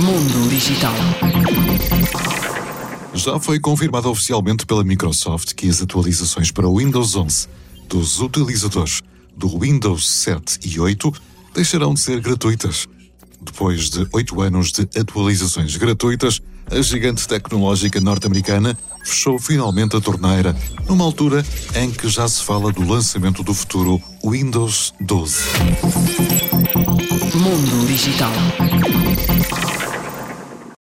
Mundo Digital. Já foi confirmado oficialmente pela Microsoft que as atualizações para o Windows 11 dos utilizadores do Windows 7 e 8 deixarão de ser gratuitas. Depois de oito anos de atualizações gratuitas, a gigante tecnológica norte-americana fechou finalmente a torneira, numa altura em que já se fala do lançamento do futuro Windows 12. Mundo Digital.